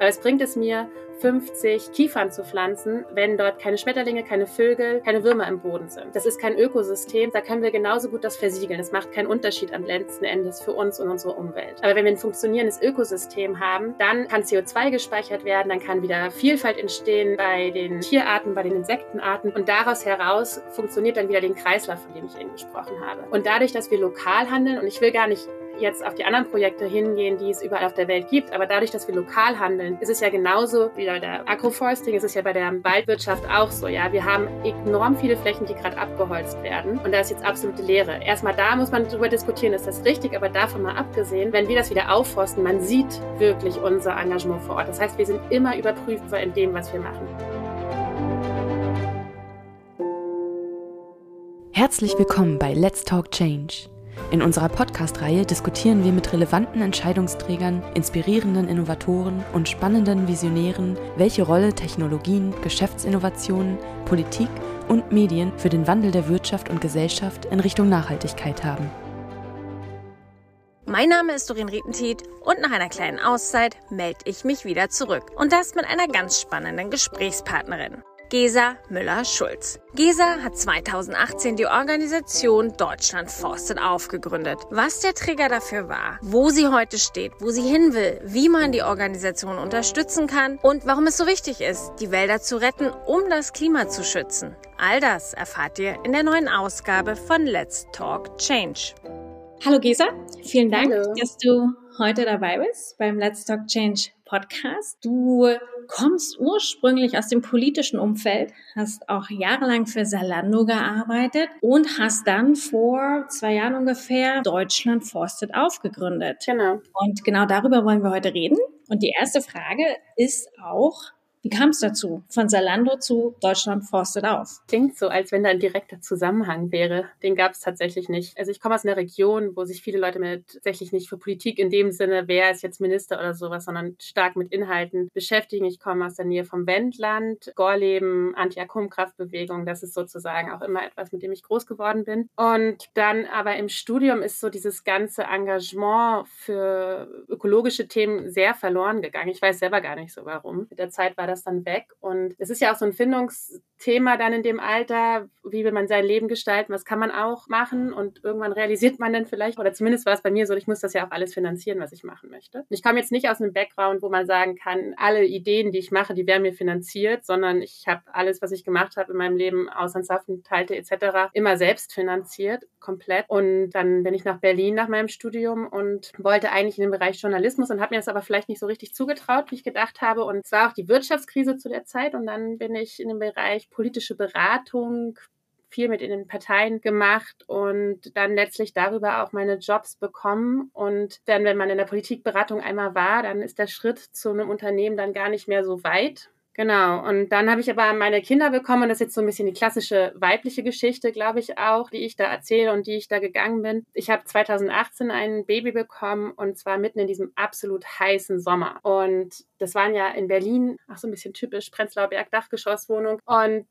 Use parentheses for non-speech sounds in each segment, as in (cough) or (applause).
Aber es bringt es mir, 50 Kiefern zu pflanzen, wenn dort keine Schmetterlinge, keine Vögel, keine Würmer im Boden sind. Das ist kein Ökosystem, da können wir genauso gut das versiegeln. Das macht keinen Unterschied am letzten Endes für uns und unsere Umwelt. Aber wenn wir ein funktionierendes Ökosystem haben, dann kann CO2 gespeichert werden, dann kann wieder Vielfalt entstehen bei den Tierarten, bei den Insektenarten und daraus heraus funktioniert dann wieder den Kreislauf, von dem ich eben gesprochen habe. Und dadurch, dass wir lokal handeln, und ich will gar nicht jetzt auf die anderen Projekte hingehen, die es überall auf der Welt gibt. Aber dadurch, dass wir lokal handeln, ist es ja genauso wie bei der Agroforesting, ist es ja bei der Waldwirtschaft auch so. Ja, wir haben enorm viele Flächen, die gerade abgeholzt werden. Und da ist jetzt absolute Leere. Erstmal da muss man darüber diskutieren, ist das richtig? Aber davon mal abgesehen, wenn wir das wieder aufforsten, man sieht wirklich unser Engagement vor Ort. Das heißt, wir sind immer überprüfbar in dem, was wir machen. Herzlich willkommen bei Let's Talk Change in unserer Podcast-Reihe diskutieren wir mit relevanten Entscheidungsträgern, inspirierenden Innovatoren und spannenden Visionären, welche Rolle Technologien, Geschäftsinnovationen, Politik und Medien für den Wandel der Wirtschaft und Gesellschaft in Richtung Nachhaltigkeit haben. Mein Name ist Doreen Rietentiet und nach einer kleinen Auszeit melde ich mich wieder zurück. Und das mit einer ganz spannenden Gesprächspartnerin. Gesa Müller-Schulz. Gesa hat 2018 die Organisation Deutschland Forstet aufgegründet. Was der Trigger dafür war, wo sie heute steht, wo sie hin will, wie man die Organisation unterstützen kann und warum es so wichtig ist, die Wälder zu retten, um das Klima zu schützen. All das erfahrt ihr in der neuen Ausgabe von Let's Talk Change. Hallo Gesa, vielen Dank, Hallo. dass du heute dabei bist beim Let's Talk Change Podcast. Du kommst ursprünglich aus dem politischen Umfeld, hast auch jahrelang für Salando gearbeitet und hast dann vor zwei Jahren ungefähr Deutschland Forstet aufgegründet. Genau. Und genau darüber wollen wir heute reden. Und die erste Frage ist auch, wie kam es dazu? Von Salando zu Deutschland forstet auf. Klingt so, als wenn da ein direkter Zusammenhang wäre. Den gab es tatsächlich nicht. Also ich komme aus einer Region, wo sich viele Leute mit tatsächlich nicht für Politik in dem Sinne, wer ist jetzt Minister oder sowas, sondern stark mit Inhalten beschäftigen. Ich komme aus der Nähe vom Wendland, Gorleben, Anti-Atomkraftbewegung. Das ist sozusagen auch immer etwas, mit dem ich groß geworden bin. Und dann aber im Studium ist so dieses ganze Engagement für ökologische Themen sehr verloren gegangen. Ich weiß selber gar nicht so warum. Mit der Zeit war das dann weg. Und es ist ja auch so ein Findungsthema dann in dem Alter, wie will man sein Leben gestalten, was kann man auch machen und irgendwann realisiert man dann vielleicht, oder zumindest war es bei mir so, ich muss das ja auch alles finanzieren, was ich machen möchte. Ich komme jetzt nicht aus einem Background, wo man sagen kann, alle Ideen, die ich mache, die werden mir finanziert, sondern ich habe alles, was ich gemacht habe in meinem Leben, Auslandsaufenthalte etc., immer selbst finanziert, komplett. Und dann bin ich nach Berlin nach meinem Studium und wollte eigentlich in den Bereich Journalismus und habe mir das aber vielleicht nicht so richtig zugetraut, wie ich gedacht habe. Und es war auch die Wirtschaftskrise zu der Zeit und dann bin ich in den Bereich politische Beratung, viel mit in den Parteien gemacht und dann letztlich darüber auch meine Jobs bekommen. Und dann, wenn man in der Politikberatung einmal war, dann ist der Schritt zu einem Unternehmen dann gar nicht mehr so weit. Genau. Und dann habe ich aber meine Kinder bekommen. Das ist jetzt so ein bisschen die klassische weibliche Geschichte, glaube ich auch, die ich da erzähle und die ich da gegangen bin. Ich habe 2018 ein Baby bekommen und zwar mitten in diesem absolut heißen Sommer. Und das waren ja in Berlin, ach so ein bisschen typisch, Prenzlauer Berg, Dachgeschosswohnung. Und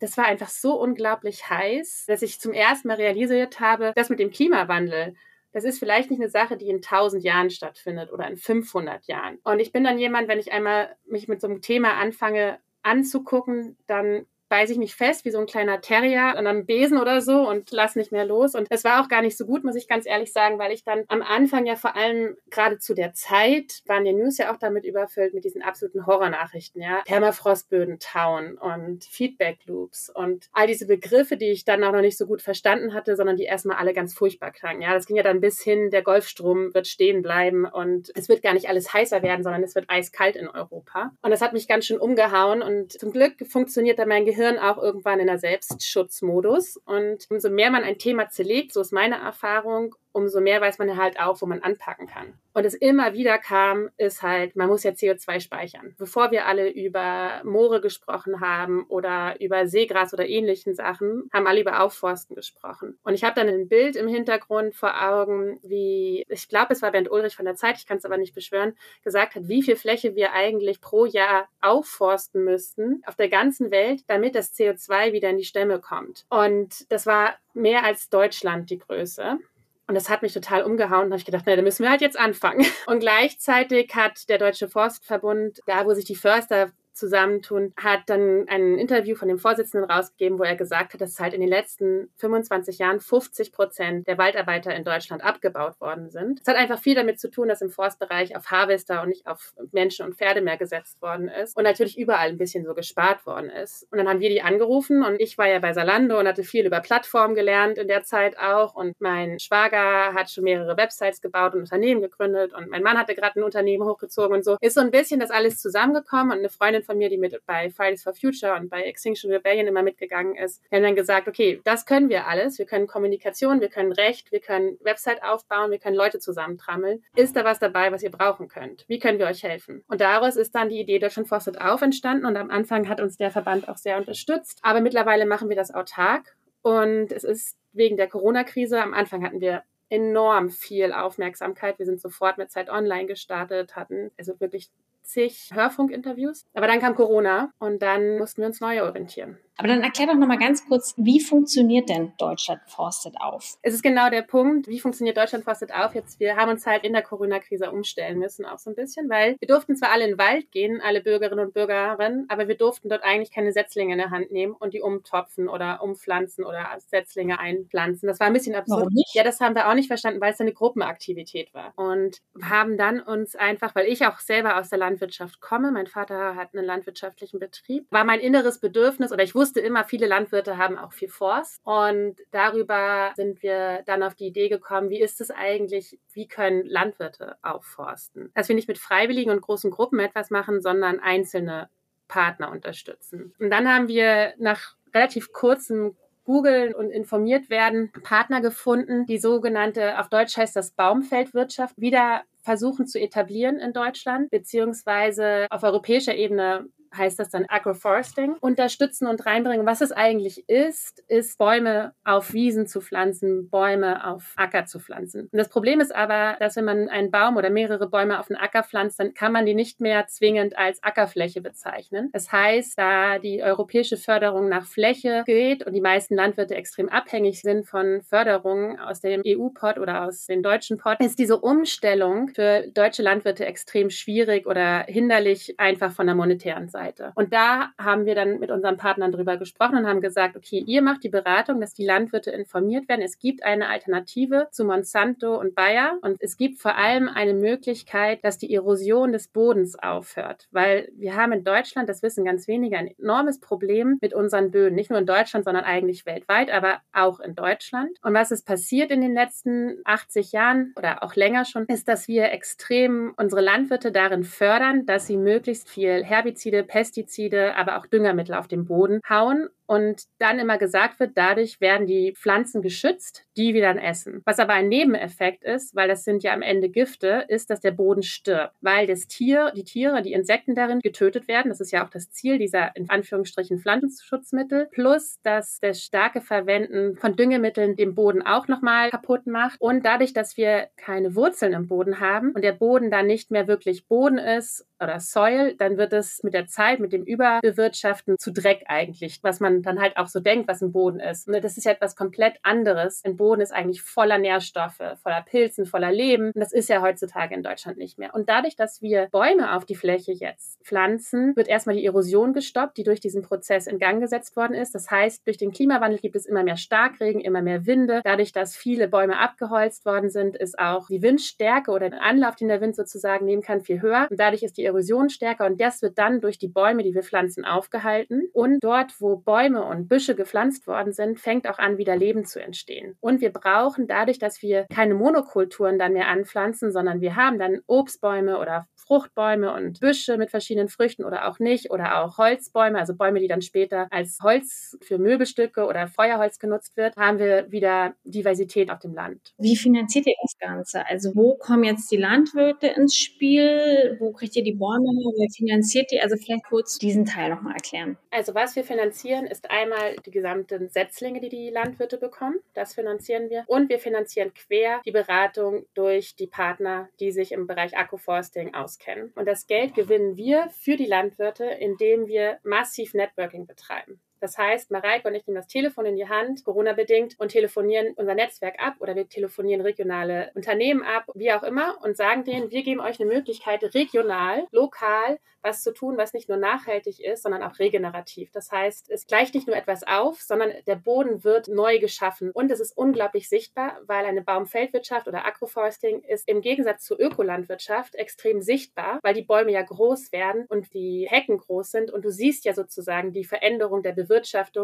das war einfach so unglaublich heiß, dass ich zum ersten Mal realisiert habe, dass mit dem Klimawandel, das ist vielleicht nicht eine Sache, die in 1000 Jahren stattfindet oder in 500 Jahren. Und ich bin dann jemand, wenn ich einmal mich mit so einem Thema anfange anzugucken, dann beiße ich mich fest wie so ein kleiner Terrier an einem Besen oder so und lass nicht mehr los. Und es war auch gar nicht so gut, muss ich ganz ehrlich sagen, weil ich dann am Anfang ja vor allem gerade zu der Zeit waren die News ja auch damit überfüllt mit diesen absoluten Horrornachrichten, ja. Permafrostböden tauen und Feedback Loops und all diese Begriffe, die ich dann auch noch nicht so gut verstanden hatte, sondern die erstmal alle ganz furchtbar klangen. Ja, das ging ja dann bis hin, der Golfstrom wird stehen bleiben und es wird gar nicht alles heißer werden, sondern es wird eiskalt in Europa. Und das hat mich ganz schön umgehauen und zum Glück funktioniert da mein Gehirn auch irgendwann in der Selbstschutzmodus. Und umso mehr man ein Thema zerlegt, so ist meine Erfahrung, umso mehr weiß man halt auch, wo man anpacken kann. Und es immer wieder kam, ist halt, man muss ja CO2 speichern. Bevor wir alle über Moore gesprochen haben oder über Seegras oder ähnlichen Sachen, haben alle über Aufforsten gesprochen. Und ich habe dann ein Bild im Hintergrund vor Augen, wie, ich glaube, es war Bernd Ulrich von der Zeit, ich kann es aber nicht beschwören, gesagt hat, wie viel Fläche wir eigentlich pro Jahr aufforsten müssten auf der ganzen Welt, damit das CO2 wieder in die Stämme kommt. Und das war mehr als Deutschland die Größe. Und das hat mich total umgehauen. Da habe ich gedacht, na, da müssen wir halt jetzt anfangen. (laughs) Und gleichzeitig hat der Deutsche Forstverbund, da wo sich die Förster zusammentun, hat dann ein Interview von dem Vorsitzenden rausgegeben, wo er gesagt hat, dass halt in den letzten 25 Jahren 50 Prozent der Waldarbeiter in Deutschland abgebaut worden sind. Es hat einfach viel damit zu tun, dass im Forstbereich auf Harvester und nicht auf Menschen und Pferde mehr gesetzt worden ist und natürlich überall ein bisschen so gespart worden ist. Und dann haben wir die angerufen und ich war ja bei Salando und hatte viel über Plattformen gelernt in der Zeit auch und mein Schwager hat schon mehrere Websites gebaut und Unternehmen gegründet und mein Mann hatte gerade ein Unternehmen hochgezogen und so. Ist so ein bisschen das alles zusammengekommen und eine Freundin von mir, die mit bei Fridays for Future und bei Extinction Rebellion immer mitgegangen ist, wir haben dann gesagt, okay, das können wir alles. Wir können Kommunikation, wir können Recht, wir können Website aufbauen, wir können Leute zusammentrammeln. Ist da was dabei, was ihr brauchen könnt? Wie können wir euch helfen? Und daraus ist dann die Idee Deutschland forstet auf entstanden und am Anfang hat uns der Verband auch sehr unterstützt. Aber mittlerweile machen wir das autark und es ist wegen der Corona-Krise, am Anfang hatten wir enorm viel Aufmerksamkeit. Wir sind sofort mit Zeit Online gestartet, hatten also wirklich zig Hörfunkinterviews. Aber dann kam Corona und dann mussten wir uns neu orientieren. Aber dann erklär doch nochmal ganz kurz, wie funktioniert denn Deutschland forstet auf? Es ist genau der Punkt, wie funktioniert Deutschland forstet auf? Jetzt, wir haben uns halt in der Corona-Krise umstellen müssen, auch so ein bisschen, weil wir durften zwar alle in den Wald gehen, alle Bürgerinnen und Bürgerinnen, aber wir durften dort eigentlich keine Setzlinge in der Hand nehmen und die umtopfen oder umpflanzen oder Setzlinge einpflanzen. Das war ein bisschen absurd. Warum nicht? Ja, das haben wir auch nicht verstanden, weil es eine Gruppenaktivität war. Und haben dann uns einfach, weil ich auch selber aus der Landwirtschaft komme, mein Vater hat einen landwirtschaftlichen Betrieb, war mein inneres Bedürfnis oder ich wusste, wusste immer, viele Landwirte haben auch viel Forst. Und darüber sind wir dann auf die Idee gekommen, wie ist es eigentlich, wie können Landwirte aufforsten? Dass wir nicht mit Freiwilligen und großen Gruppen etwas machen, sondern einzelne Partner unterstützen. Und dann haben wir nach relativ kurzem googeln und informiert werden, Partner gefunden, die sogenannte, auf Deutsch heißt das Baumfeldwirtschaft, wieder versuchen zu etablieren in Deutschland, beziehungsweise auf europäischer Ebene heißt das dann Agroforesting, unterstützen und reinbringen. Was es eigentlich ist, ist Bäume auf Wiesen zu pflanzen, Bäume auf Acker zu pflanzen. Und das Problem ist aber, dass wenn man einen Baum oder mehrere Bäume auf einen Acker pflanzt, dann kann man die nicht mehr zwingend als Ackerfläche bezeichnen. Das heißt, da die europäische Förderung nach Fläche geht und die meisten Landwirte extrem abhängig sind von Förderungen aus dem EU-Pot oder aus den deutschen Pot, ist diese Umstellung für deutsche Landwirte extrem schwierig oder hinderlich einfach von der monetären Seite. Seite. Und da haben wir dann mit unseren Partnern drüber gesprochen und haben gesagt, okay, ihr macht die Beratung, dass die Landwirte informiert werden. Es gibt eine Alternative zu Monsanto und Bayer und es gibt vor allem eine Möglichkeit, dass die Erosion des Bodens aufhört, weil wir haben in Deutschland, das wissen ganz wenige, ein enormes Problem mit unseren Böden, nicht nur in Deutschland, sondern eigentlich weltweit, aber auch in Deutschland. Und was ist passiert in den letzten 80 Jahren oder auch länger schon, ist, dass wir extrem unsere Landwirte darin fördern, dass sie möglichst viel Herbizide, Pestizide, aber auch Düngermittel auf den Boden hauen und dann immer gesagt wird, dadurch werden die Pflanzen geschützt, die wir dann essen. Was aber ein Nebeneffekt ist, weil das sind ja am Ende Gifte, ist, dass der Boden stirbt, weil das Tier, die Tiere, die Insekten darin getötet werden. Das ist ja auch das Ziel dieser in Anführungsstrichen Pflanzenschutzmittel. Plus, dass das starke Verwenden von Düngemitteln den Boden auch nochmal kaputt macht. Und dadurch, dass wir keine Wurzeln im Boden haben und der Boden dann nicht mehr wirklich Boden ist oder Soil, dann wird es mit der Zeit, mit dem Überbewirtschaften zu Dreck eigentlich, was man dann halt auch so denkt, was ein Boden ist. Und das ist ja etwas komplett anderes. Ein Boden ist eigentlich voller Nährstoffe, voller Pilzen, voller Leben. Und das ist ja heutzutage in Deutschland nicht mehr. Und dadurch, dass wir Bäume auf die Fläche jetzt pflanzen, wird erstmal die Erosion gestoppt, die durch diesen Prozess in Gang gesetzt worden ist. Das heißt, durch den Klimawandel gibt es immer mehr Starkregen, immer mehr Winde. Dadurch, dass viele Bäume abgeholzt worden sind, ist auch die Windstärke oder der Anlauf, den der Wind sozusagen nehmen kann, viel höher. Und dadurch ist die Erosion stärker und das wird dann durch die Bäume, die wir pflanzen, aufgehalten. Und dort, wo Bäume Bäume und Büsche gepflanzt worden sind, fängt auch an, wieder Leben zu entstehen. Und wir brauchen dadurch, dass wir keine Monokulturen dann mehr anpflanzen, sondern wir haben dann Obstbäume oder Fruchtbäume und Büsche mit verschiedenen Früchten oder auch nicht oder auch Holzbäume, also Bäume, die dann später als Holz für Möbelstücke oder Feuerholz genutzt wird, haben wir wieder Diversität auf dem Land. Wie finanziert ihr das Ganze? Also wo kommen jetzt die Landwirte ins Spiel? Wo kriegt ihr die Bäume? Wer finanziert die? Also vielleicht kurz diesen Teil nochmal erklären. Also was wir finanzieren, ist einmal die gesamten Setzlinge, die die Landwirte bekommen. Das finanzieren wir. Und wir finanzieren quer die Beratung durch die Partner, die sich im Bereich Akkuforsting auskennen. Und das Geld gewinnen wir für die Landwirte, indem wir massiv Networking betreiben. Das heißt, Mareike und ich nehmen das Telefon in die Hand, Corona-bedingt, und telefonieren unser Netzwerk ab oder wir telefonieren regionale Unternehmen ab, wie auch immer, und sagen denen, wir geben euch eine Möglichkeit, regional, lokal was zu tun, was nicht nur nachhaltig ist, sondern auch regenerativ. Das heißt, es gleicht nicht nur etwas auf, sondern der Boden wird neu geschaffen. Und es ist unglaublich sichtbar, weil eine Baumfeldwirtschaft oder Agroforesting ist im Gegensatz zur Ökolandwirtschaft extrem sichtbar, weil die Bäume ja groß werden und die Hecken groß sind. Und du siehst ja sozusagen die Veränderung der Bewirtschaftung.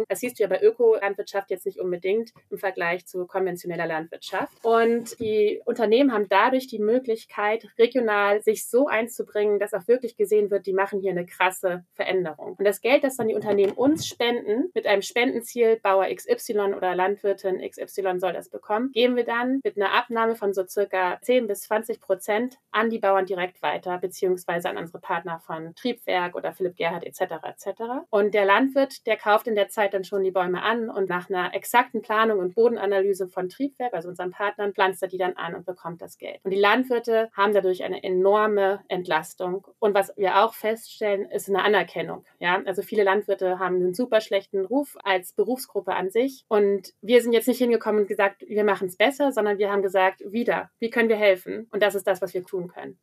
Das siehst du ja bei Ökolandwirtschaft jetzt nicht unbedingt im Vergleich zu konventioneller Landwirtschaft. Und die Unternehmen haben dadurch die Möglichkeit, regional sich so einzubringen, dass auch wirklich gesehen wird, die machen hier eine krasse Veränderung. Und das Geld, das dann die Unternehmen uns spenden, mit einem Spendenziel, Bauer XY oder Landwirtin XY soll das bekommen, geben wir dann mit einer Abnahme von so circa 10 bis 20 Prozent an die Bauern direkt weiter, beziehungsweise an unsere Partner von Triebwerk oder Philipp Gerhard etc. etc. Und der Landwirt, der kauft in der Zeit dann schon die Bäume an und nach einer exakten Planung und Bodenanalyse von Triebwerk, also unseren Partnern, pflanzt er die dann an und bekommt das Geld. Und die Landwirte haben dadurch eine enorme Entlastung. Und was wir auch feststellen, ist eine Anerkennung. Ja, also viele Landwirte haben einen super schlechten Ruf als Berufsgruppe an sich. Und wir sind jetzt nicht hingekommen und gesagt, wir machen es besser, sondern wir haben gesagt, wieder, wie können wir helfen? Und das ist das, was wir tun können.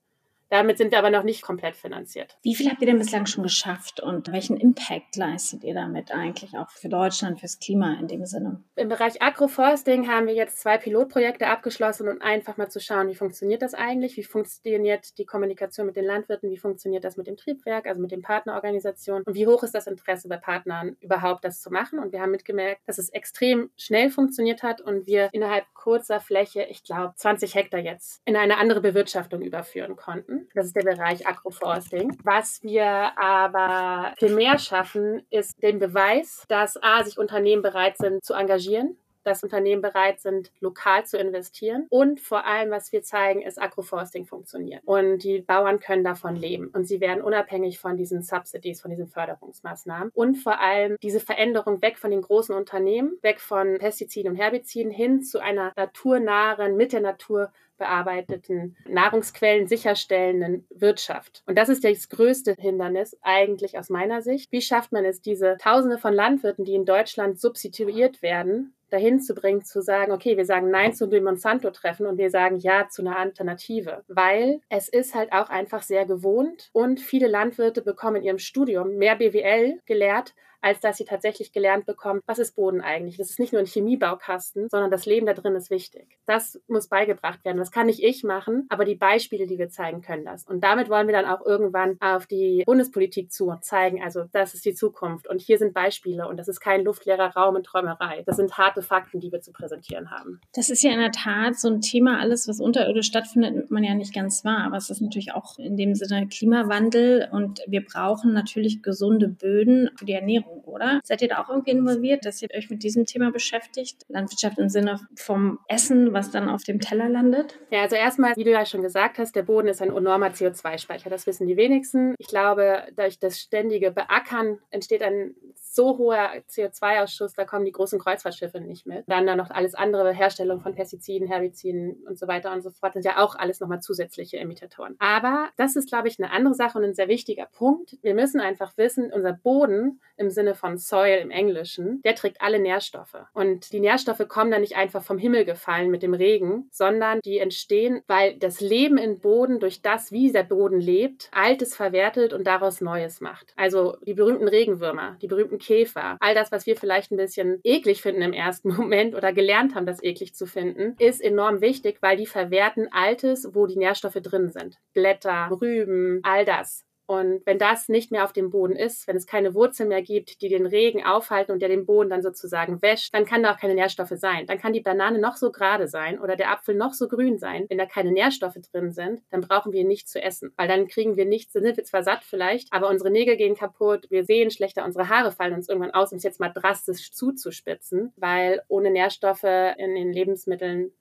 Damit sind wir aber noch nicht komplett finanziert. Wie viel habt ihr denn bislang schon geschafft und welchen Impact leistet ihr damit eigentlich auch für Deutschland, fürs Klima in dem Sinne? Im Bereich Agroforsting haben wir jetzt zwei Pilotprojekte abgeschlossen und einfach mal zu schauen, wie funktioniert das eigentlich? Wie funktioniert die Kommunikation mit den Landwirten? Wie funktioniert das mit dem Triebwerk, also mit den Partnerorganisationen? Und wie hoch ist das Interesse bei Partnern überhaupt, das zu machen? Und wir haben mitgemerkt, dass es extrem schnell funktioniert hat und wir innerhalb kurzer Fläche, ich glaube, 20 Hektar jetzt in eine andere Bewirtschaftung überführen konnten. Das ist der Bereich Agroforsting. Was wir aber viel mehr schaffen, ist den Beweis, dass A, sich Unternehmen bereit sind zu engagieren dass Unternehmen bereit sind, lokal zu investieren. Und vor allem, was wir zeigen, ist, Agroforsting funktioniert. Und die Bauern können davon leben. Und sie werden unabhängig von diesen Subsidies, von diesen Förderungsmaßnahmen. Und vor allem diese Veränderung weg von den großen Unternehmen, weg von Pestiziden und Herbiziden hin zu einer naturnahen, mit der Natur bearbeiteten Nahrungsquellen sicherstellenden Wirtschaft. Und das ist das größte Hindernis eigentlich aus meiner Sicht. Wie schafft man es, diese Tausende von Landwirten, die in Deutschland substituiert werden, dahin zu bringen, zu sagen, okay, wir sagen Nein zu dem Monsanto-Treffen und wir sagen Ja zu einer Alternative. Weil es ist halt auch einfach sehr gewohnt und viele Landwirte bekommen in ihrem Studium mehr BWL gelehrt, als dass sie tatsächlich gelernt bekommen, was ist Boden eigentlich. Das ist nicht nur ein Chemiebaukasten, sondern das Leben da drin ist wichtig. Das muss beigebracht werden. Das kann nicht ich machen, aber die Beispiele, die wir zeigen, können das. Und damit wollen wir dann auch irgendwann auf die Bundespolitik zu zeigen, also das ist die Zukunft und hier sind Beispiele und das ist kein luftleerer Raum und Träumerei. Das sind harte Fakten, die wir zu präsentieren haben. Das ist ja in der Tat so ein Thema, alles, was unterirdisch stattfindet, nimmt man ja nicht ganz wahr. Aber es ist natürlich auch in dem Sinne Klimawandel und wir brauchen natürlich gesunde Böden für die Ernährung. Ernährung, oder? Seid ihr da auch irgendwie involviert, dass ihr euch mit diesem Thema beschäftigt? Landwirtschaft im Sinne vom Essen, was dann auf dem Teller landet? Ja, also erstmal, wie du ja schon gesagt hast, der Boden ist ein enormer CO2-Speicher. Das wissen die wenigsten. Ich glaube, durch das ständige Beackern entsteht ein so hoher CO2-Ausschuss, da kommen die großen Kreuzfahrtschiffe nicht mit. Dann da noch alles andere, Herstellung von Pestiziden, Herbiziden und so weiter und so fort, sind ja auch alles nochmal zusätzliche Imitatoren. Aber das ist, glaube ich, eine andere Sache und ein sehr wichtiger Punkt. Wir müssen einfach wissen, unser Boden im Sinne von Soil im Englischen, der trägt alle Nährstoffe. Und die Nährstoffe kommen dann nicht einfach vom Himmel gefallen mit dem Regen, sondern die entstehen, weil das Leben im Boden durch das, wie der Boden lebt, Altes verwertet und daraus Neues macht. Also die berühmten Regenwürmer, die berühmten Käfer, all das, was wir vielleicht ein bisschen eklig finden im ersten (laughs) Moment oder gelernt haben, das eklig zu finden, ist enorm wichtig, weil die verwerten Altes, wo die Nährstoffe drin sind. Blätter, Rüben, all das. Und wenn das nicht mehr auf dem Boden ist, wenn es keine Wurzeln mehr gibt, die den Regen aufhalten und der den Boden dann sozusagen wäscht, dann kann da auch keine Nährstoffe sein. Dann kann die Banane noch so gerade sein oder der Apfel noch so grün sein. Wenn da keine Nährstoffe drin sind, dann brauchen wir ihn nicht zu essen, weil dann kriegen wir nichts, dann sind wir zwar satt vielleicht, aber unsere Nägel gehen kaputt, wir sehen schlechter, unsere Haare fallen uns irgendwann aus, um es jetzt mal drastisch zuzuspitzen, weil ohne Nährstoffe in den Lebensmitteln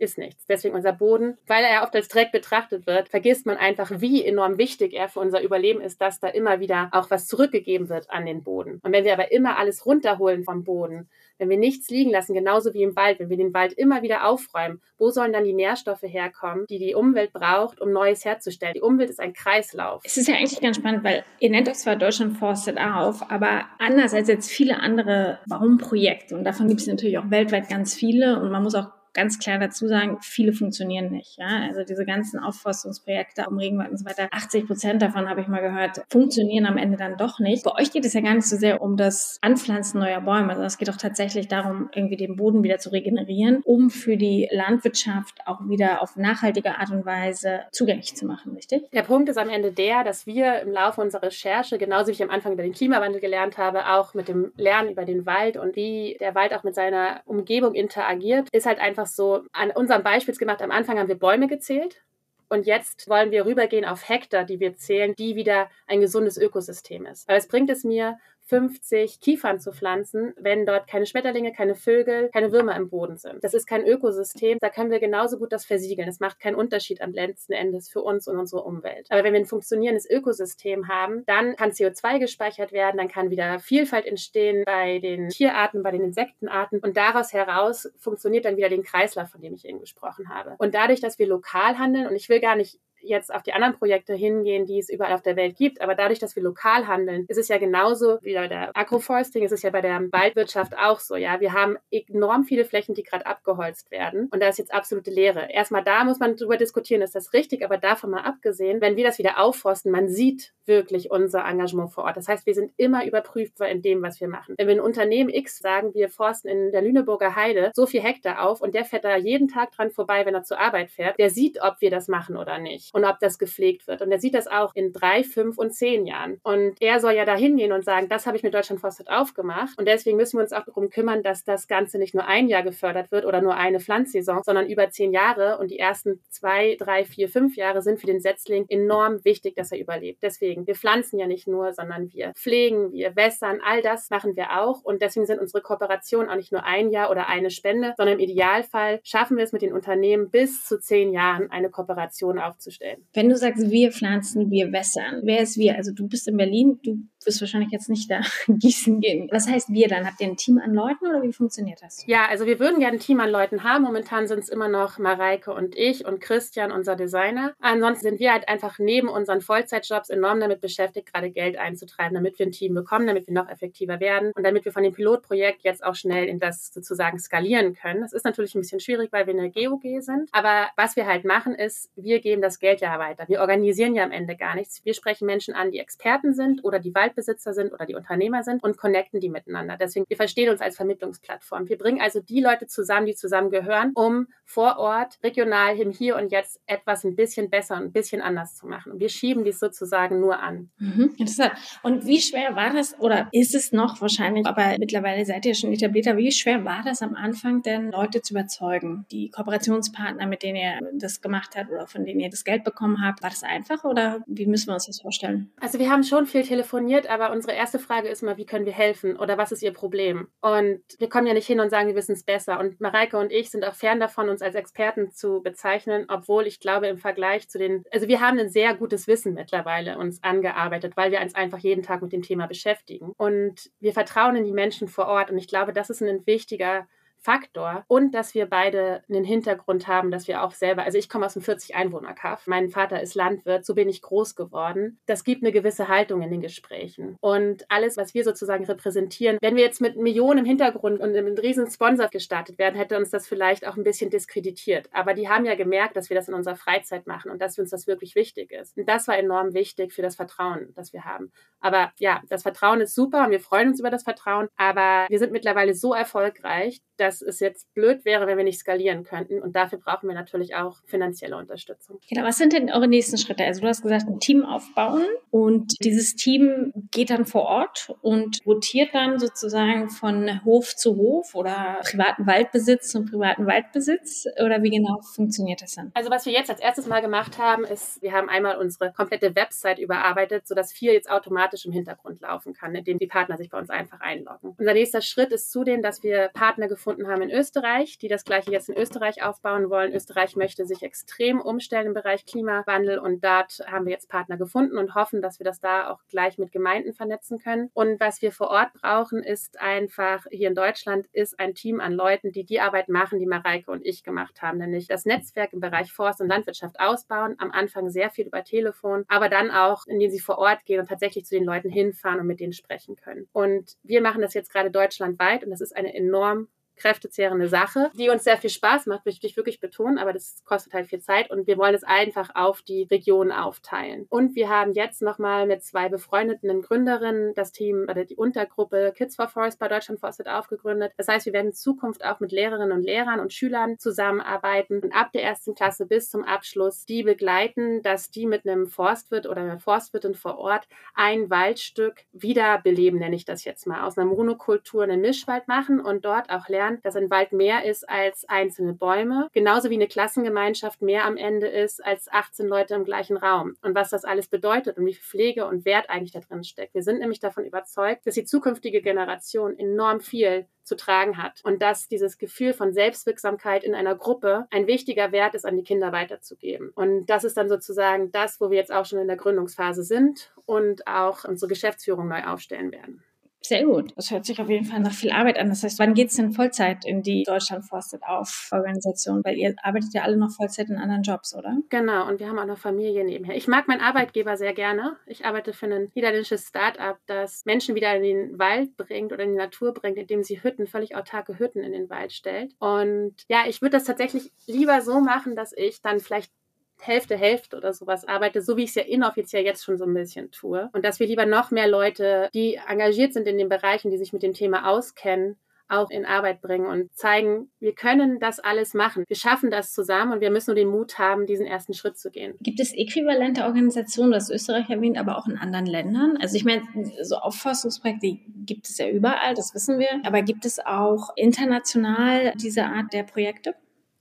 ist nichts. Deswegen unser Boden, weil er oft als Dreck betrachtet wird, vergisst man einfach, wie enorm wichtig er für unser Überleben ist, dass da immer wieder auch was zurückgegeben wird an den Boden. Und wenn wir aber immer alles runterholen vom Boden, wenn wir nichts liegen lassen, genauso wie im Wald, wenn wir den Wald immer wieder aufräumen, wo sollen dann die Nährstoffe herkommen, die die Umwelt braucht, um Neues herzustellen? Die Umwelt ist ein Kreislauf. Es ist ja eigentlich ganz spannend, weil ihr nennt euch zwar Deutschland forstet auf, aber anders als jetzt viele andere Baumprojekte, und davon gibt es natürlich auch weltweit ganz viele, und man muss auch ganz klar dazu sagen, viele funktionieren nicht. Ja? Also diese ganzen Aufforstungsprojekte um Regenwald und so weiter, 80 Prozent davon habe ich mal gehört, funktionieren am Ende dann doch nicht. Bei euch geht es ja gar nicht so sehr um das Anpflanzen neuer Bäume, sondern es geht auch tatsächlich darum, irgendwie den Boden wieder zu regenerieren, um für die Landwirtschaft auch wieder auf nachhaltige Art und Weise zugänglich zu machen, richtig? Der Punkt ist am Ende der, dass wir im Laufe unserer Recherche, genauso wie ich am Anfang über den Klimawandel gelernt habe, auch mit dem Lernen über den Wald und wie der Wald auch mit seiner Umgebung interagiert, ist halt einfach einfach so an unserem Beispiel gemacht. Am Anfang haben wir Bäume gezählt. Und jetzt wollen wir rübergehen auf Hektar, die wir zählen, die wieder ein gesundes Ökosystem ist. Weil es bringt es mir, 50 Kiefern zu pflanzen, wenn dort keine Schmetterlinge, keine Vögel, keine Würmer im Boden sind. Das ist kein Ökosystem. Da können wir genauso gut das versiegeln. Das macht keinen Unterschied am letzten Endes für uns und unsere Umwelt. Aber wenn wir ein funktionierendes Ökosystem haben, dann kann CO2 gespeichert werden, dann kann wieder Vielfalt entstehen bei den Tierarten, bei den Insektenarten und daraus heraus funktioniert dann wieder den Kreislauf, von dem ich eben gesprochen habe. Und dadurch, dass wir lokal handeln, und ich will gar nicht jetzt auf die anderen Projekte hingehen, die es überall auf der Welt gibt. Aber dadurch, dass wir lokal handeln, ist es ja genauso wie bei der Agroforesting, ist es ja bei der Waldwirtschaft auch so. Ja, wir haben enorm viele Flächen, die gerade abgeholzt werden. Und da ist jetzt absolute Leere. Erstmal da muss man drüber diskutieren, ist das richtig? Aber davon mal abgesehen, wenn wir das wieder aufforsten, man sieht wirklich unser Engagement vor Ort. Das heißt, wir sind immer überprüfbar in dem, was wir machen. Wenn wir ein Unternehmen X sagen, wir forsten in der Lüneburger Heide so viel Hektar auf und der fährt da jeden Tag dran vorbei, wenn er zur Arbeit fährt, der sieht, ob wir das machen oder nicht und ob das gepflegt wird. Und er sieht das auch in drei, fünf und zehn Jahren. Und er soll ja da hingehen und sagen, das habe ich mit Deutschland Forstet aufgemacht. Und deswegen müssen wir uns auch darum kümmern, dass das Ganze nicht nur ein Jahr gefördert wird oder nur eine Pflanzsaison, sondern über zehn Jahre. Und die ersten zwei, drei, vier, fünf Jahre sind für den Setzling enorm wichtig, dass er überlebt. Deswegen, wir pflanzen ja nicht nur, sondern wir pflegen, wir wässern, all das machen wir auch. Und deswegen sind unsere Kooperationen auch nicht nur ein Jahr oder eine Spende, sondern im Idealfall schaffen wir es mit den Unternehmen bis zu zehn Jahren eine Kooperation aufzustellen vorstellen. Wenn du sagst, wir pflanzen, wir wässern, wer ist wir? Also du bist in Berlin, du wirst wahrscheinlich jetzt nicht da (laughs) gießen gehen. Was heißt wir dann? Habt ihr ein Team an Leuten oder wie funktioniert das? Ja, also wir würden gerne ein Team an Leuten haben. Momentan sind es immer noch Mareike und ich und Christian, unser Designer. Ansonsten sind wir halt einfach neben unseren Vollzeitjobs enorm damit beschäftigt, gerade Geld einzutreiben, damit wir ein Team bekommen, damit wir noch effektiver werden und damit wir von dem Pilotprojekt jetzt auch schnell in das sozusagen skalieren können. Das ist natürlich ein bisschen schwierig, weil wir eine GOG sind. Aber was wir halt machen ist, wir geben das Geld ja weiter. Wir organisieren ja am Ende gar nichts. Wir sprechen Menschen an, die Experten sind oder die Wald Waldbesitzer sind oder die Unternehmer sind und connecten die miteinander. Deswegen, wir verstehen uns als Vermittlungsplattform. Wir bringen also die Leute zusammen, die zusammengehören, um vor Ort, regional, im Hier und Jetzt etwas ein bisschen besser und ein bisschen anders zu machen. Und wir schieben dies sozusagen nur an. Mhm, interessant. Und wie schwer war das oder ist es noch wahrscheinlich, aber mittlerweile seid ihr schon etablierter, wie schwer war das am Anfang denn, Leute zu überzeugen? Die Kooperationspartner, mit denen ihr das gemacht habt oder von denen ihr das Geld bekommen habt, war das einfach oder wie müssen wir uns das vorstellen? Also wir haben schon viel telefoniert, aber unsere erste Frage ist immer, wie können wir helfen oder was ist ihr Problem? Und wir kommen ja nicht hin und sagen, wir wissen es besser. Und Mareike und ich sind auch fern davon, uns als Experten zu bezeichnen, obwohl ich glaube, im Vergleich zu den, also wir haben ein sehr gutes Wissen mittlerweile uns angearbeitet, weil wir uns einfach jeden Tag mit dem Thema beschäftigen. Und wir vertrauen in die Menschen vor Ort. Und ich glaube, das ist ein wichtiger Faktor und dass wir beide einen Hintergrund haben, dass wir auch selber, also ich komme aus einem 40 Einwohner Kaff, mein Vater ist Landwirt, so bin ich groß geworden. Das gibt eine gewisse Haltung in den Gesprächen und alles, was wir sozusagen repräsentieren, wenn wir jetzt mit Millionen im Hintergrund und einem riesen Sponsor gestartet werden, hätte uns das vielleicht auch ein bisschen diskreditiert. Aber die haben ja gemerkt, dass wir das in unserer Freizeit machen und dass uns das wirklich wichtig ist. Und das war enorm wichtig für das Vertrauen, das wir haben. Aber ja, das Vertrauen ist super und wir freuen uns über das Vertrauen, aber wir sind mittlerweile so erfolgreich, dass dass es jetzt blöd wäre, wenn wir nicht skalieren könnten. Und dafür brauchen wir natürlich auch finanzielle Unterstützung. Genau, was sind denn eure nächsten Schritte? Also du hast gesagt, ein Team aufbauen und dieses Team geht dann vor Ort und rotiert dann sozusagen von Hof zu Hof oder privaten Waldbesitz zum privaten Waldbesitz oder wie genau funktioniert das dann? Also was wir jetzt als erstes mal gemacht haben, ist, wir haben einmal unsere komplette Website überarbeitet, sodass viel jetzt automatisch im Hintergrund laufen kann, indem die Partner sich bei uns einfach einloggen. Unser nächster Schritt ist zudem, dass wir Partner gefunden gefunden haben in Österreich, die das gleiche jetzt in Österreich aufbauen wollen. Österreich möchte sich extrem umstellen im Bereich Klimawandel und dort haben wir jetzt Partner gefunden und hoffen, dass wir das da auch gleich mit Gemeinden vernetzen können. Und was wir vor Ort brauchen, ist einfach hier in Deutschland ist ein Team an Leuten, die die Arbeit machen, die Mareike und ich gemacht haben, nämlich das Netzwerk im Bereich Forst und Landwirtschaft ausbauen. Am Anfang sehr viel über Telefon, aber dann auch, indem sie vor Ort gehen und tatsächlich zu den Leuten hinfahren und mit denen sprechen können. Und wir machen das jetzt gerade deutschlandweit und das ist eine enorm kräftezehrende Sache, die uns sehr viel Spaß macht, möchte ich wirklich betonen, aber das kostet halt viel Zeit und wir wollen es einfach auf die Region aufteilen. Und wir haben jetzt nochmal mit zwei befreundeten Gründerinnen das Team oder die Untergruppe Kids for Forest bei Deutschland Forstet aufgegründet. Das heißt, wir werden in Zukunft auch mit Lehrerinnen und Lehrern und Schülern zusammenarbeiten und ab der ersten Klasse bis zum Abschluss die begleiten, dass die mit einem Forstwirt oder einer Forstwirtin vor Ort ein Waldstück wiederbeleben, nenne ich das jetzt mal, aus einer Monokultur einen Mischwald machen und dort auch lernen, lernt, dass ein Wald mehr ist als einzelne Bäume, genauso wie eine Klassengemeinschaft mehr am Ende ist als 18 Leute im gleichen Raum. Und was das alles bedeutet und wie viel Pflege und Wert eigentlich da drin steckt. Wir sind nämlich davon überzeugt, dass die zukünftige Generation enorm viel zu tragen hat und dass dieses Gefühl von Selbstwirksamkeit in einer Gruppe ein wichtiger Wert ist, an die Kinder weiterzugeben. Und das ist dann sozusagen das, wo wir jetzt auch schon in der Gründungsphase sind und auch unsere Geschäftsführung neu aufstellen werden. Sehr gut. Das hört sich auf jeden Fall nach viel Arbeit an. Das heißt, wann geht es denn Vollzeit in die Deutschland Forstet auf Organisation? Weil ihr arbeitet ja alle noch Vollzeit in anderen Jobs, oder? Genau. Und wir haben auch noch Familie nebenher. Ich mag meinen Arbeitgeber sehr gerne. Ich arbeite für ein niederländisches Start-up, das Menschen wieder in den Wald bringt oder in die Natur bringt, indem sie Hütten, völlig autarke Hütten in den Wald stellt. Und ja, ich würde das tatsächlich lieber so machen, dass ich dann vielleicht Hälfte, Hälfte oder sowas arbeite, so wie ich es ja inoffiziell jetzt schon so ein bisschen tue. Und dass wir lieber noch mehr Leute, die engagiert sind in den Bereichen, die sich mit dem Thema auskennen, auch in Arbeit bringen und zeigen, wir können das alles machen. Wir schaffen das zusammen und wir müssen nur den Mut haben, diesen ersten Schritt zu gehen. Gibt es äquivalente Organisationen, das Österreich erwähnt, aber auch in anderen Ländern? Also ich meine, so Aufforstungsprojekte gibt es ja überall, das wissen wir. Aber gibt es auch international diese Art der Projekte?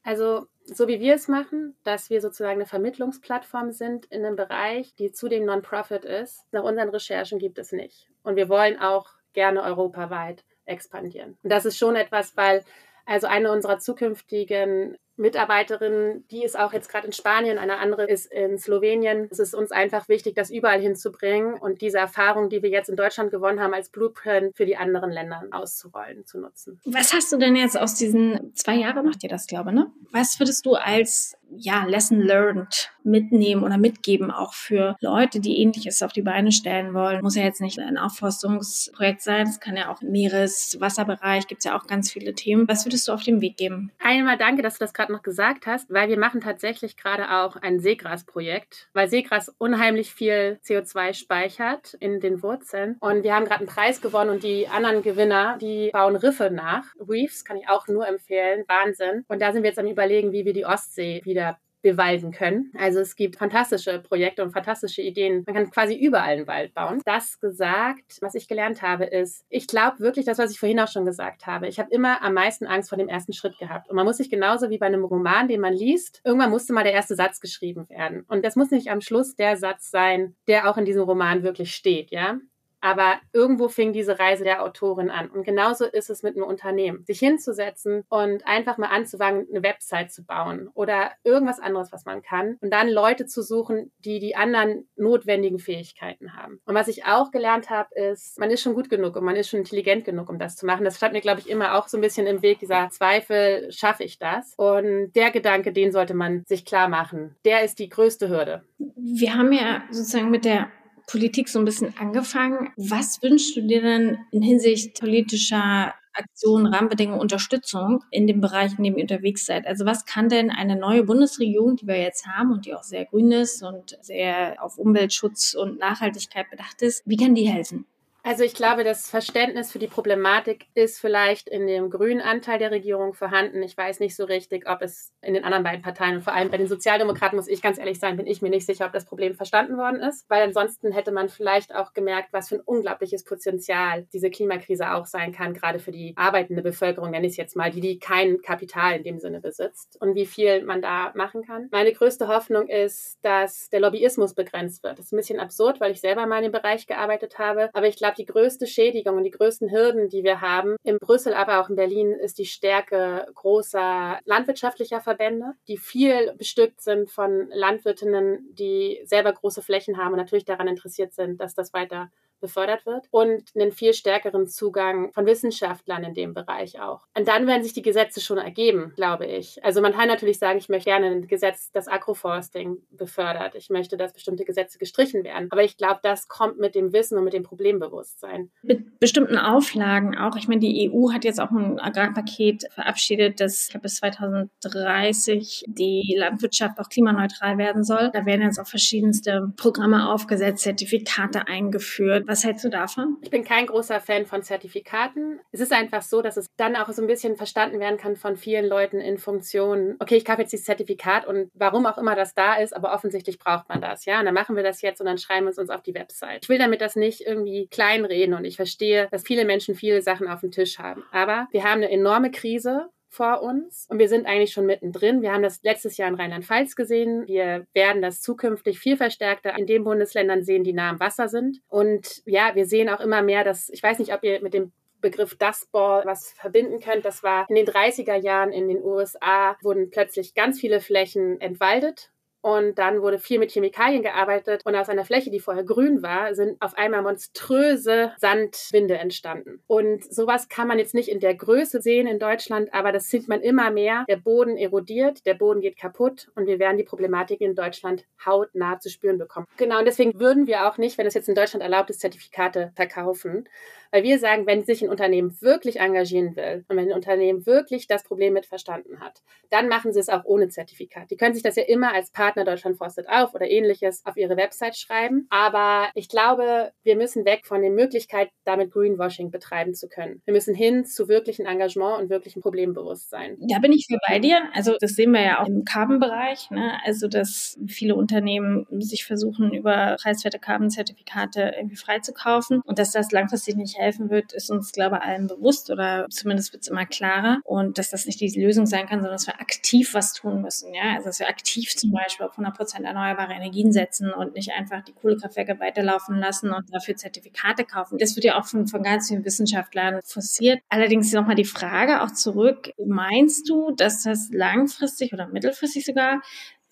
Also so wie wir es machen, dass wir sozusagen eine Vermittlungsplattform sind in einem Bereich, die zudem Non-Profit ist. Nach unseren Recherchen gibt es nicht. Und wir wollen auch gerne europaweit expandieren. Und das ist schon etwas, weil also eine unserer zukünftigen Mitarbeiterin, die ist auch jetzt gerade in Spanien, eine andere ist in Slowenien. Es ist uns einfach wichtig, das überall hinzubringen und diese Erfahrung, die wir jetzt in Deutschland gewonnen haben, als Blueprint für die anderen Länder auszurollen, zu nutzen. Was hast du denn jetzt aus diesen zwei Jahren macht ihr das, glaube ich, ne? Was würdest du als ja, Lesson learned mitnehmen oder mitgeben, auch für Leute, die ähnliches auf die Beine stellen wollen. Muss ja jetzt nicht ein Aufforstungsprojekt sein, es kann ja auch Meeres-, Wasserbereich, gibt es ja auch ganz viele Themen. Was würdest du auf den Weg geben? Einmal danke, dass du das gerade noch gesagt hast, weil wir machen tatsächlich gerade auch ein Seegrasprojekt, weil Seegras unheimlich viel CO2 speichert in den Wurzeln. Und wir haben gerade einen Preis gewonnen und die anderen Gewinner, die bauen Riffe nach. Reefs kann ich auch nur empfehlen. Wahnsinn. Und da sind wir jetzt am überlegen, wie wir die Ostsee wieder bewalden können. Also es gibt fantastische Projekte und fantastische Ideen. Man kann quasi überall einen Wald bauen. Das gesagt, was ich gelernt habe, ist, ich glaube wirklich das, was ich vorhin auch schon gesagt habe. Ich habe immer am meisten Angst vor dem ersten Schritt gehabt. Und man muss sich genauso wie bei einem Roman, den man liest, irgendwann musste mal der erste Satz geschrieben werden. Und das muss nicht am Schluss der Satz sein, der auch in diesem Roman wirklich steht, ja. Aber irgendwo fing diese Reise der Autorin an. Und genauso ist es mit einem Unternehmen. Sich hinzusetzen und einfach mal anzufangen, eine Website zu bauen oder irgendwas anderes, was man kann. Und dann Leute zu suchen, die die anderen notwendigen Fähigkeiten haben. Und was ich auch gelernt habe, ist, man ist schon gut genug und man ist schon intelligent genug, um das zu machen. Das stand mir, glaube ich, immer auch so ein bisschen im Weg, dieser Zweifel, schaffe ich das? Und der Gedanke, den sollte man sich klar machen. Der ist die größte Hürde. Wir haben ja sozusagen mit der Politik so ein bisschen angefangen. Was wünschst du dir denn in Hinsicht politischer Aktionen, Rahmenbedingungen, Unterstützung in dem Bereich, in dem ihr unterwegs seid? Also was kann denn eine neue Bundesregierung, die wir jetzt haben und die auch sehr grün ist und sehr auf Umweltschutz und Nachhaltigkeit bedacht ist, wie kann die helfen? Also ich glaube, das Verständnis für die Problematik ist vielleicht in dem grünen Anteil der Regierung vorhanden. Ich weiß nicht so richtig, ob es in den anderen beiden Parteien und vor allem bei den Sozialdemokraten, muss ich ganz ehrlich sein, bin ich mir nicht sicher, ob das Problem verstanden worden ist, weil ansonsten hätte man vielleicht auch gemerkt, was für ein unglaubliches Potenzial diese Klimakrise auch sein kann, gerade für die arbeitende Bevölkerung, nenne ich es jetzt mal, die, die kein Kapital in dem Sinne besitzt und wie viel man da machen kann. Meine größte Hoffnung ist, dass der Lobbyismus begrenzt wird. Das ist ein bisschen absurd, weil ich selber mal in dem Bereich gearbeitet habe, aber ich glaube, glaube, die größte Schädigung und die größten Hürden, die wir haben, in Brüssel, aber auch in Berlin, ist die Stärke großer landwirtschaftlicher Verbände, die viel bestückt sind von Landwirtinnen, die selber große Flächen haben und natürlich daran interessiert sind, dass das weiter befördert wird und einen viel stärkeren Zugang von Wissenschaftlern in dem Bereich auch. Und dann werden sich die Gesetze schon ergeben, glaube ich. Also man kann natürlich sagen, ich möchte gerne ein Gesetz, das Agroforsting befördert. Ich möchte, dass bestimmte Gesetze gestrichen werden. Aber ich glaube, das kommt mit dem Wissen und mit dem Problembewusstsein. Mit bestimmten Auflagen auch. Ich meine, die EU hat jetzt auch ein Agrarpaket verabschiedet, das bis 2030 die Landwirtschaft auch klimaneutral werden soll. Da werden jetzt auch verschiedenste Programme aufgesetzt, Zertifikate eingeführt. Was hältst du davon? Ich bin kein großer Fan von Zertifikaten. Es ist einfach so, dass es dann auch so ein bisschen verstanden werden kann von vielen Leuten in Funktionen. Okay, ich kaufe jetzt dieses Zertifikat und warum auch immer das da ist, aber offensichtlich braucht man das, ja. Und dann machen wir das jetzt und dann schreiben wir es uns auf die Website. Ich will damit das nicht irgendwie kleinreden und ich verstehe, dass viele Menschen viele Sachen auf dem Tisch haben. Aber wir haben eine enorme Krise vor uns und wir sind eigentlich schon mittendrin. Wir haben das letztes Jahr in Rheinland-Pfalz gesehen. Wir werden das zukünftig viel verstärkter in den Bundesländern sehen, die nah am Wasser sind. Und ja, wir sehen auch immer mehr, dass, ich weiß nicht, ob ihr mit dem Begriff Dust Ball was verbinden könnt. Das war in den 30er Jahren in den USA, wurden plötzlich ganz viele Flächen entwaldet und dann wurde viel mit Chemikalien gearbeitet und aus einer Fläche, die vorher grün war, sind auf einmal monströse Sandwinde entstanden. Und sowas kann man jetzt nicht in der Größe sehen in Deutschland, aber das sieht man immer mehr. Der Boden erodiert, der Boden geht kaputt und wir werden die Problematik in Deutschland hautnah zu spüren bekommen. Genau, und deswegen würden wir auch nicht, wenn es jetzt in Deutschland erlaubt ist, Zertifikate verkaufen, weil wir sagen, wenn sich ein Unternehmen wirklich engagieren will und wenn ein Unternehmen wirklich das Problem mit verstanden hat, dann machen sie es auch ohne Zertifikat. Die können sich das ja immer als Partner Deutschland forstet auf oder ähnliches auf ihre Website schreiben. Aber ich glaube, wir müssen weg von der Möglichkeit, damit Greenwashing betreiben zu können. Wir müssen hin zu wirklichen Engagement und wirklichem Problembewusstsein. Da bin ich für bei dir. Also das sehen wir ja auch im Carbon-Bereich. Ne? Also dass viele Unternehmen sich versuchen, über preiswerte Carbon-Zertifikate irgendwie freizukaufen und dass das langfristig nicht helfen wird, ist uns, glaube ich, allen bewusst oder zumindest wird es immer klarer und dass das nicht die Lösung sein kann, sondern dass wir aktiv was tun müssen. Ja, also dass wir aktiv zum Beispiel auf 100 Prozent erneuerbare Energien setzen und nicht einfach die Kohlekraftwerke weiterlaufen lassen und dafür Zertifikate kaufen. Das wird ja auch von, von ganz vielen Wissenschaftlern forciert. Allerdings nochmal die Frage auch zurück. Meinst du, dass das langfristig oder mittelfristig sogar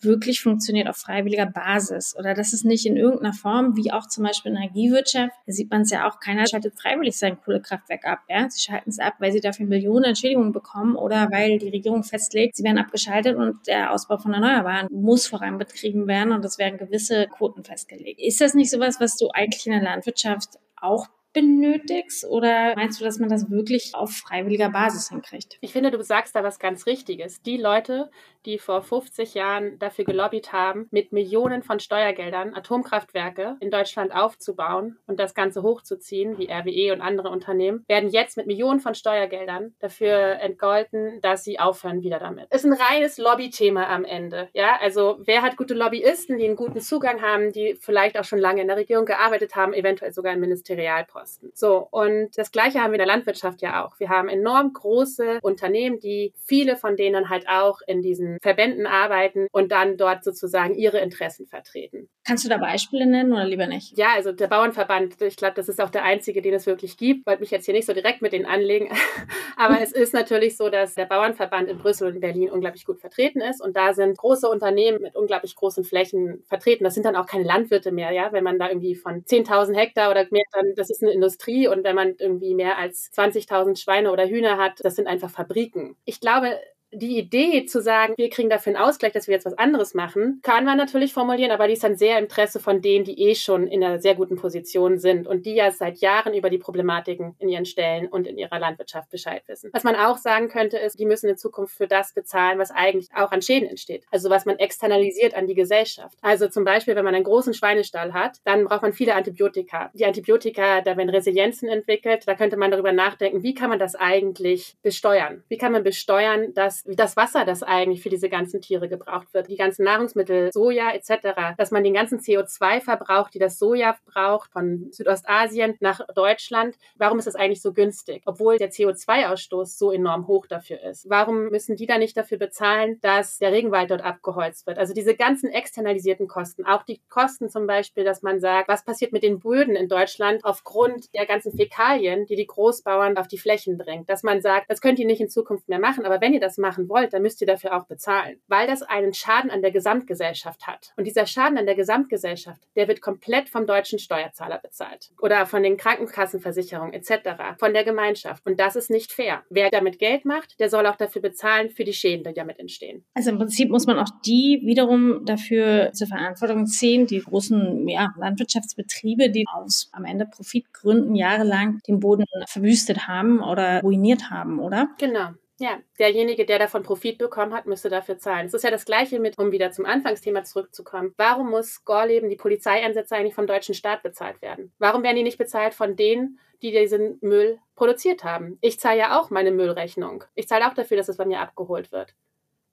wirklich funktioniert auf freiwilliger Basis oder dass es nicht in irgendeiner Form, wie auch zum Beispiel in der Energiewirtschaft, da sieht man es ja auch, keiner schaltet freiwillig sein Kohlekraftwerk ab. Ja? Sie schalten es ab, weil sie dafür Millionen Entschädigungen bekommen oder weil die Regierung festlegt, sie werden abgeschaltet und der Ausbau von Erneuerbaren muss voranbetrieben werden und es werden gewisse Quoten festgelegt. Ist das nicht sowas, was du eigentlich in der Landwirtschaft auch benötigst? Oder meinst du, dass man das wirklich auf freiwilliger Basis hinkriegt? Ich finde, du sagst da was ganz Richtiges. Die Leute, die vor 50 Jahren dafür gelobbyt haben, mit Millionen von Steuergeldern Atomkraftwerke in Deutschland aufzubauen und das Ganze hochzuziehen, wie RWE und andere Unternehmen, werden jetzt mit Millionen von Steuergeldern dafür entgolten, dass sie aufhören wieder damit. Ist ein reines Lobbythema am Ende. Ja, also wer hat gute Lobbyisten, die einen guten Zugang haben, die vielleicht auch schon lange in der Regierung gearbeitet haben, eventuell sogar in Ministerialposten? Kosten. So, und das Gleiche haben wir in der Landwirtschaft ja auch. Wir haben enorm große Unternehmen, die viele von denen halt auch in diesen Verbänden arbeiten und dann dort sozusagen ihre Interessen vertreten. Kannst du da Beispiele nennen oder lieber nicht? Ja, also der Bauernverband, ich glaube, das ist auch der einzige, den es wirklich gibt. Wollte mich jetzt hier nicht so direkt mit denen anlegen. (laughs) Aber es ist natürlich so, dass der Bauernverband in Brüssel und in Berlin unglaublich gut vertreten ist. Und da sind große Unternehmen mit unglaublich großen Flächen vertreten. Das sind dann auch keine Landwirte mehr, ja. Wenn man da irgendwie von 10.000 Hektar oder mehr, dann, das ist eine Industrie. Und wenn man irgendwie mehr als 20.000 Schweine oder Hühner hat, das sind einfach Fabriken. Ich glaube, die Idee zu sagen, wir kriegen dafür einen Ausgleich, dass wir jetzt was anderes machen, kann man natürlich formulieren, aber die ist dann sehr im Interesse von denen, die eh schon in einer sehr guten Position sind und die ja seit Jahren über die Problematiken in ihren Stellen und in ihrer Landwirtschaft Bescheid wissen. Was man auch sagen könnte, ist, die müssen in Zukunft für das bezahlen, was eigentlich auch an Schäden entsteht. Also was man externalisiert an die Gesellschaft. Also zum Beispiel, wenn man einen großen Schweinestall hat, dann braucht man viele Antibiotika. Die Antibiotika, da werden Resilienzen entwickelt, da könnte man darüber nachdenken, wie kann man das eigentlich besteuern? Wie kann man besteuern, dass ist, das Wasser, das eigentlich für diese ganzen Tiere gebraucht wird, die ganzen Nahrungsmittel, Soja etc., dass man den ganzen CO2-Verbrauch, die das Soja braucht, von Südostasien nach Deutschland, warum ist das eigentlich so günstig, obwohl der CO2-Ausstoß so enorm hoch dafür ist? Warum müssen die da nicht dafür bezahlen, dass der Regenwald dort abgeholzt wird? Also diese ganzen externalisierten Kosten, auch die Kosten zum Beispiel, dass man sagt, was passiert mit den Böden in Deutschland aufgrund der ganzen Fäkalien, die die Großbauern auf die Flächen bringt, dass man sagt, das könnt ihr nicht in Zukunft mehr machen, aber wenn ihr das machen wollt, dann müsst ihr dafür auch bezahlen, weil das einen Schaden an der Gesamtgesellschaft hat. Und dieser Schaden an der Gesamtgesellschaft, der wird komplett vom deutschen Steuerzahler bezahlt oder von den Krankenkassenversicherungen etc., von der Gemeinschaft. Und das ist nicht fair. Wer damit Geld macht, der soll auch dafür bezahlen für die Schäden, die damit entstehen. Also im Prinzip muss man auch die wiederum dafür zur Verantwortung ziehen, die großen ja, Landwirtschaftsbetriebe, die aus am Ende Profitgründen jahrelang den Boden verwüstet haben oder ruiniert haben, oder? Genau. Ja, derjenige, der davon Profit bekommen hat, müsste dafür zahlen. Es ist ja das Gleiche mit, um wieder zum Anfangsthema zurückzukommen. Warum muss Gorleben, die Polizeieinsätze eigentlich vom deutschen Staat bezahlt werden? Warum werden die nicht bezahlt von denen, die diesen Müll produziert haben? Ich zahle ja auch meine Müllrechnung. Ich zahle auch dafür, dass es bei mir abgeholt wird.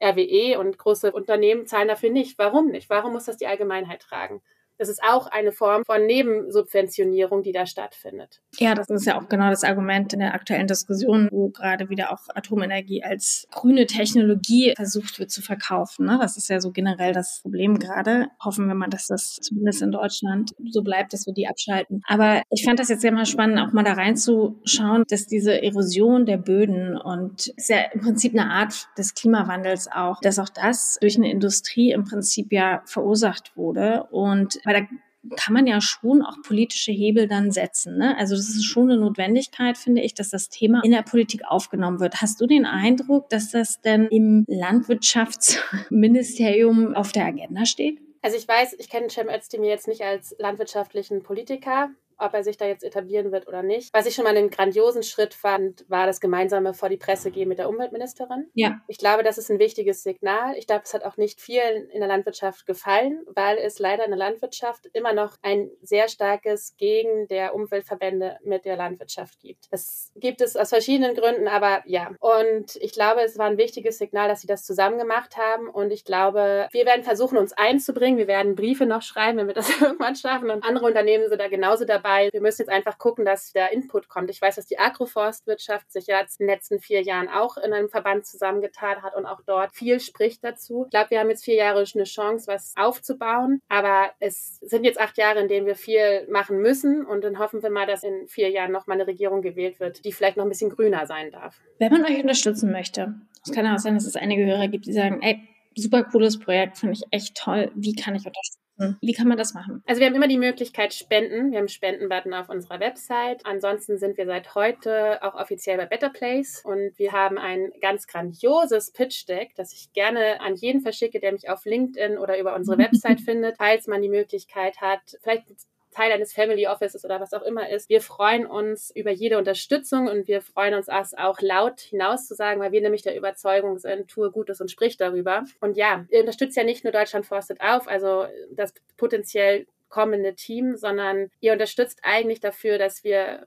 RWE und große Unternehmen zahlen dafür nicht. Warum nicht? Warum muss das die Allgemeinheit tragen? Das ist auch eine Form von Nebensubventionierung, die da stattfindet. Ja, das ist ja auch genau das Argument in der aktuellen Diskussion, wo gerade wieder auch Atomenergie als grüne Technologie versucht wird zu verkaufen. Ne? Das ist ja so generell das Problem gerade. Hoffen wir mal, dass das zumindest in Deutschland so bleibt, dass wir die abschalten. Aber ich fand das jetzt sehr mal spannend, auch mal da reinzuschauen, dass diese Erosion der Böden und ist ja im Prinzip eine Art des Klimawandels auch, dass auch das durch eine Industrie im Prinzip ja verursacht wurde und weil da kann man ja schon auch politische Hebel dann setzen. Ne? Also das ist schon eine Notwendigkeit, finde ich, dass das Thema in der Politik aufgenommen wird. Hast du den Eindruck, dass das denn im Landwirtschaftsministerium auf der Agenda steht? Also ich weiß, ich kenne Cem Özdemir jetzt nicht als landwirtschaftlichen Politiker, ob er sich da jetzt etablieren wird oder nicht. Was ich schon mal einen grandiosen Schritt fand, war das gemeinsame vor die Presse gehen mit der Umweltministerin. Ja. Ich glaube, das ist ein wichtiges Signal. Ich glaube, es hat auch nicht vielen in der Landwirtschaft gefallen, weil es leider in der Landwirtschaft immer noch ein sehr starkes Gegen der Umweltverbände mit der Landwirtschaft gibt. Das gibt es aus verschiedenen Gründen, aber ja. Und ich glaube, es war ein wichtiges Signal, dass sie das zusammen gemacht haben. Und ich glaube, wir werden versuchen, uns einzubringen. Wir werden Briefe noch schreiben, wenn wir das (laughs) irgendwann schaffen. Und andere Unternehmen sind da genauso dabei dabei. Wir müssen jetzt einfach gucken, dass da Input kommt. Ich weiß, dass die Agroforstwirtschaft sich ja in den letzten vier Jahren auch in einem Verband zusammengetan hat und auch dort viel spricht dazu. Ich glaube, wir haben jetzt vier Jahre eine Chance, was aufzubauen. Aber es sind jetzt acht Jahre, in denen wir viel machen müssen. Und dann hoffen wir mal, dass in vier Jahren noch mal eine Regierung gewählt wird, die vielleicht noch ein bisschen grüner sein darf. Wenn man euch unterstützen möchte, es kann auch sein, dass es einige Hörer gibt, die sagen, ey, super cooles Projekt, finde ich echt toll. Wie kann ich unterstützen? Hm. Wie kann man das machen? Also wir haben immer die Möglichkeit spenden. Wir haben Spendenbutton auf unserer Website. Ansonsten sind wir seit heute auch offiziell bei Better Place und wir haben ein ganz grandioses Pitch Deck, das ich gerne an jeden verschicke, der mich auf LinkedIn oder über unsere (laughs) Website findet, falls man die Möglichkeit hat, vielleicht Teil eines Family Offices oder was auch immer ist. Wir freuen uns über jede Unterstützung und wir freuen uns auch laut hinaus zu sagen, weil wir nämlich der Überzeugung sind, tue Gutes und sprich darüber. Und ja, ihr unterstützt ja nicht nur Deutschland forstet auf, also das potenziell kommende Team, sondern ihr unterstützt eigentlich dafür, dass wir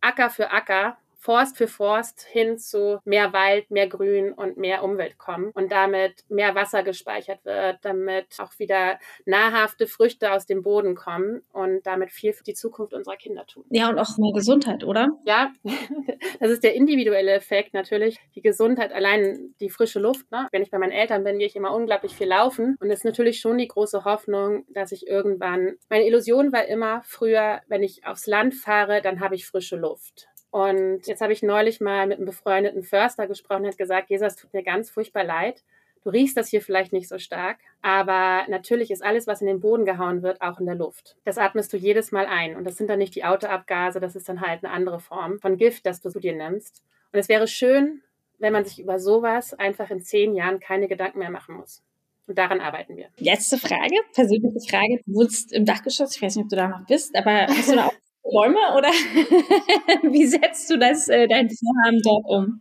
Acker für Acker Forst für Forst hin zu mehr Wald, mehr Grün und mehr Umwelt kommen und damit mehr Wasser gespeichert wird, damit auch wieder nahrhafte Früchte aus dem Boden kommen und damit viel für die Zukunft unserer Kinder tun. Ja, und auch mehr Gesundheit, oder? Ja, (laughs) das ist der individuelle Effekt natürlich. Die Gesundheit, allein die frische Luft. Ne? Wenn ich bei meinen Eltern bin, gehe ich immer unglaublich viel laufen und es ist natürlich schon die große Hoffnung, dass ich irgendwann, meine Illusion war immer früher, wenn ich aufs Land fahre, dann habe ich frische Luft. Und jetzt habe ich neulich mal mit einem befreundeten Förster gesprochen und hat gesagt, Jesus, tut mir ganz furchtbar leid. Du riechst das hier vielleicht nicht so stark, aber natürlich ist alles, was in den Boden gehauen wird, auch in der Luft. Das atmest du jedes Mal ein. Und das sind dann nicht die Autoabgase, das ist dann halt eine andere Form von Gift, das du zu dir nimmst. Und es wäre schön, wenn man sich über sowas einfach in zehn Jahren keine Gedanken mehr machen muss. Und daran arbeiten wir. Letzte Frage, persönliche Frage. Du wohnst im Dachgeschoss, ich weiß nicht, ob du da noch bist, aber hast du da auch Räume oder (laughs) wie setzt du das, äh, dein Vorhaben dort um?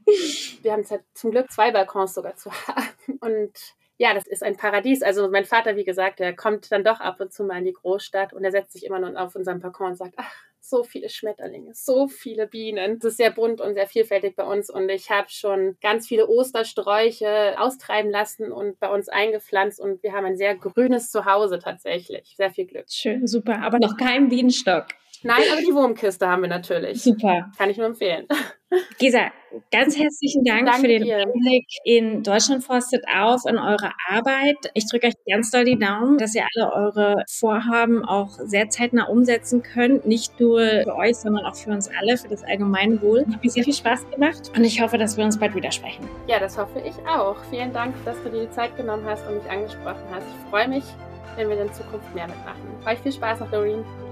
Wir haben zum Glück zwei Balkons sogar zu haben und ja, das ist ein Paradies. Also mein Vater, wie gesagt, der kommt dann doch ab und zu mal in die Großstadt und er setzt sich immer nur auf unserem Balkon und sagt, ach, so viele Schmetterlinge, so viele Bienen. Es ist sehr bunt und sehr vielfältig bei uns und ich habe schon ganz viele Ostersträuche austreiben lassen und bei uns eingepflanzt und wir haben ein sehr grünes Zuhause tatsächlich. Sehr viel Glück. Schön, super. Aber noch kein Bienenstock. Nein, aber die Wurmkiste haben wir natürlich. Super. Kann ich nur empfehlen. (laughs) Gesa, ganz herzlichen Dank Danke für den dir. Einblick in Deutschland forstet auf, in eure Arbeit. Ich drücke euch ganz doll die Daumen, dass ihr alle eure Vorhaben auch sehr zeitnah umsetzen könnt. Nicht nur für euch, sondern auch für uns alle, für das Allgemeinwohl. Hat mir sehr viel Spaß gemacht und ich hoffe, dass wir uns bald wieder sprechen. Ja, das hoffe ich auch. Vielen Dank, dass du dir die Zeit genommen hast und mich angesprochen hast. Ich freue mich, wenn wir in Zukunft mehr mitmachen. Euch viel Spaß noch, Doreen.